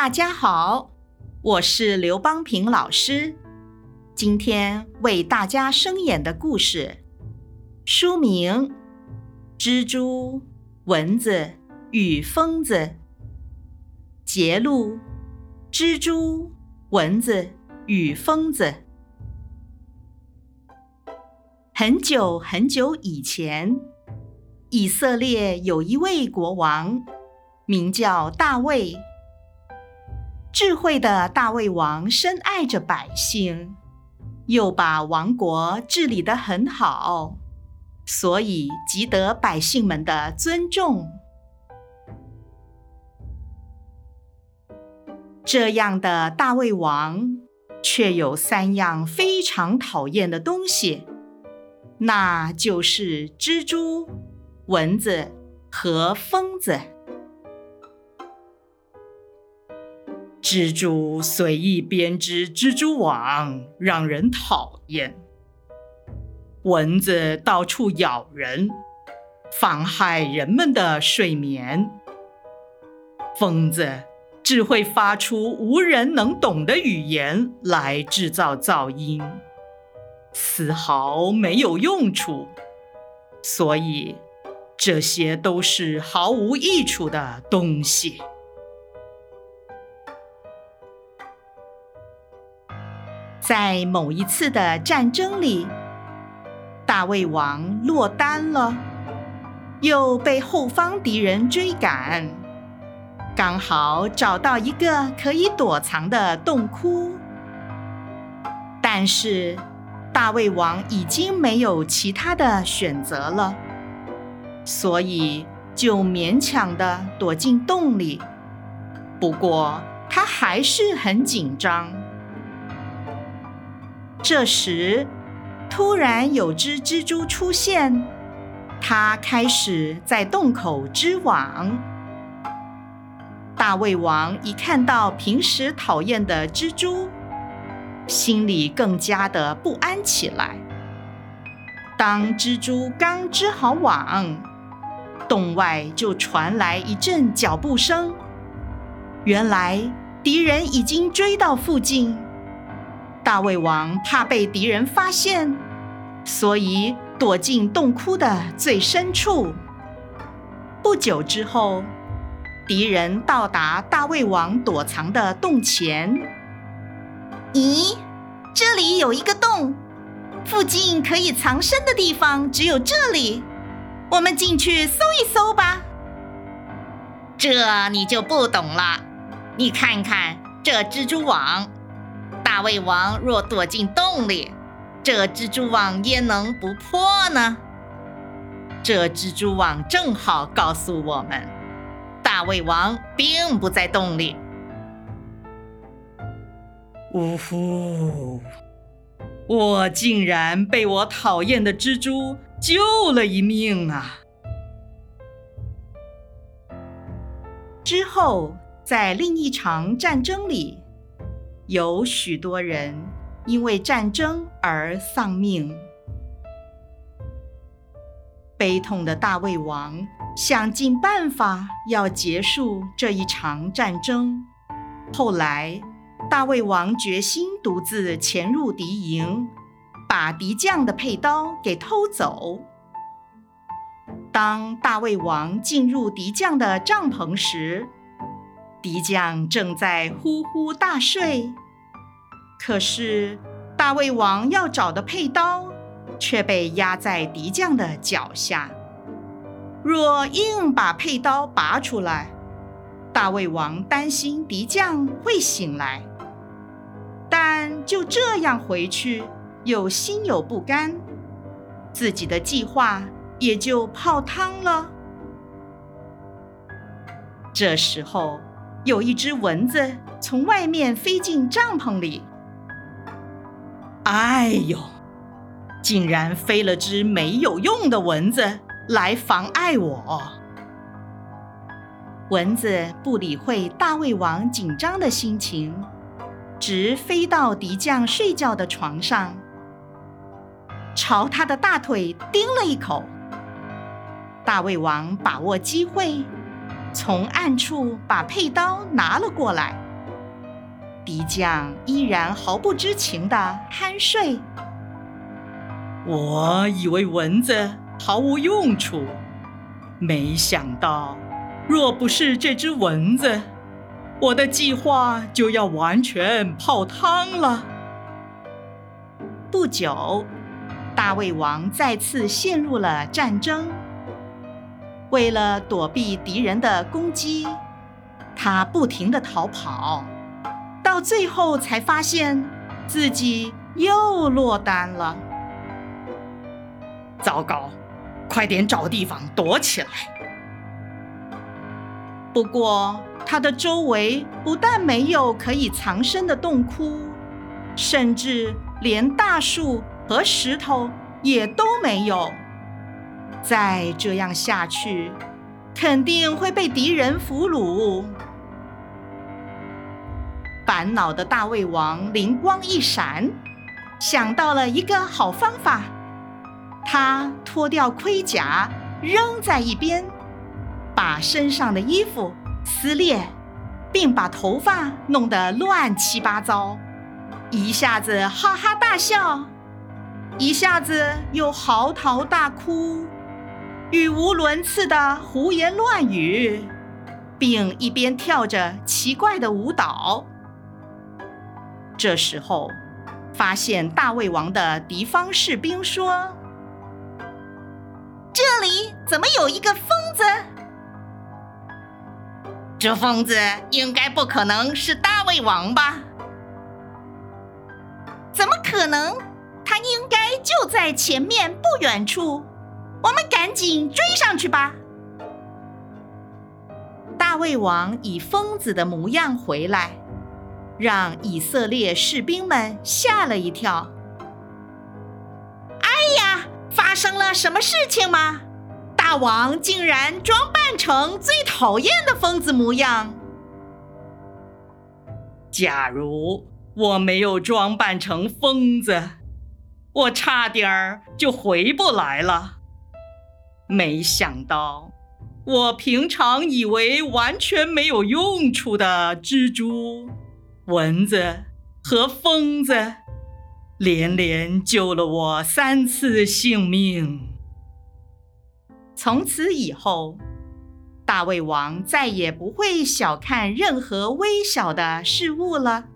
大家好，我是刘邦平老师。今天为大家声演的故事，书名《蜘蛛、蚊子与疯子》。节录：蜘蛛、蚊子与疯子。很久很久以前，以色列有一位国王，名叫大卫。智慧的大卫王深爱着百姓，又把王国治理得很好，所以极得百姓们的尊重。这样的大卫王，却有三样非常讨厌的东西，那就是蜘蛛、蚊子和疯子。蜘蛛随意编织蜘蛛网，让人讨厌；蚊子到处咬人，妨害人们的睡眠；疯子只会发出无人能懂的语言来制造噪音，丝毫没有用处。所以，这些都是毫无益处的东西。在某一次的战争里，大卫王落单了，又被后方敌人追赶，刚好找到一个可以躲藏的洞窟。但是大卫王已经没有其他的选择了，所以就勉强的躲进洞里。不过他还是很紧张。这时，突然有只蜘蛛出现，它开始在洞口织网。大胃王一看到平时讨厌的蜘蛛，心里更加的不安起来。当蜘蛛刚织好网，洞外就传来一阵脚步声，原来敌人已经追到附近。大胃王怕被敌人发现，所以躲进洞窟的最深处。不久之后，敌人到达大胃王躲藏的洞前。咦，这里有一个洞，附近可以藏身的地方只有这里。我们进去搜一搜吧。这你就不懂了。你看看这蜘蛛网。大胃王若躲进洞里，这蜘蛛网焉能不破呢？这蜘蛛网正好告诉我们，大胃王并不在洞里。呜呼！我竟然被我讨厌的蜘蛛救了一命啊！之后，在另一场战争里。有许多人因为战争而丧命。悲痛的大胃王想尽办法要结束这一场战争。后来，大胃王决心独自潜入敌营，把敌将的佩刀给偷走。当大胃王进入敌将的帐篷时，敌将正在呼呼大睡，可是大胃王要找的佩刀却被压在敌将的脚下。若硬把佩刀拔出来，大胃王担心敌将会醒来，但就这样回去又心有不甘，自己的计划也就泡汤了。这时候。有一只蚊子从外面飞进帐篷里，哎呦！竟然飞了只没有用的蚊子来妨碍我。蚊子不理会大胃王紧张的心情，直飞到敌将睡觉的床上，朝他的大腿叮了一口。大胃王把握机会。从暗处把佩刀拿了过来，敌将依然毫不知情的酣睡。我以为蚊子毫无用处，没想到，若不是这只蚊子，我的计划就要完全泡汤了。不久，大胃王再次陷入了战争。为了躲避敌人的攻击，他不停地逃跑，到最后才发现自己又落单了。糟糕，快点找地方躲起来！不过，他的周围不但没有可以藏身的洞窟，甚至连大树和石头也都没有。再这样下去，肯定会被敌人俘虏。烦恼的大胃王灵光一闪，想到了一个好方法。他脱掉盔甲，扔在一边，把身上的衣服撕裂，并把头发弄得乱七八糟，一下子哈哈大笑，一下子又嚎啕大哭。语无伦次的胡言乱语，并一边跳着奇怪的舞蹈。这时候，发现大胃王的敌方士兵说：“这里怎么有一个疯子？这疯子应该不可能是大胃王吧？怎么可能？他应该就在前面不远处。”我们赶紧追上去吧！大卫王以疯子的模样回来，让以色列士兵们吓了一跳。哎呀，发生了什么事情吗？大王竟然装扮成最讨厌的疯子模样！假如我没有装扮成疯子，我差点儿就回不来了。没想到，我平常以为完全没有用处的蜘蛛、蚊子和疯子，连连救了我三次性命。从此以后，大胃王再也不会小看任何微小的事物了。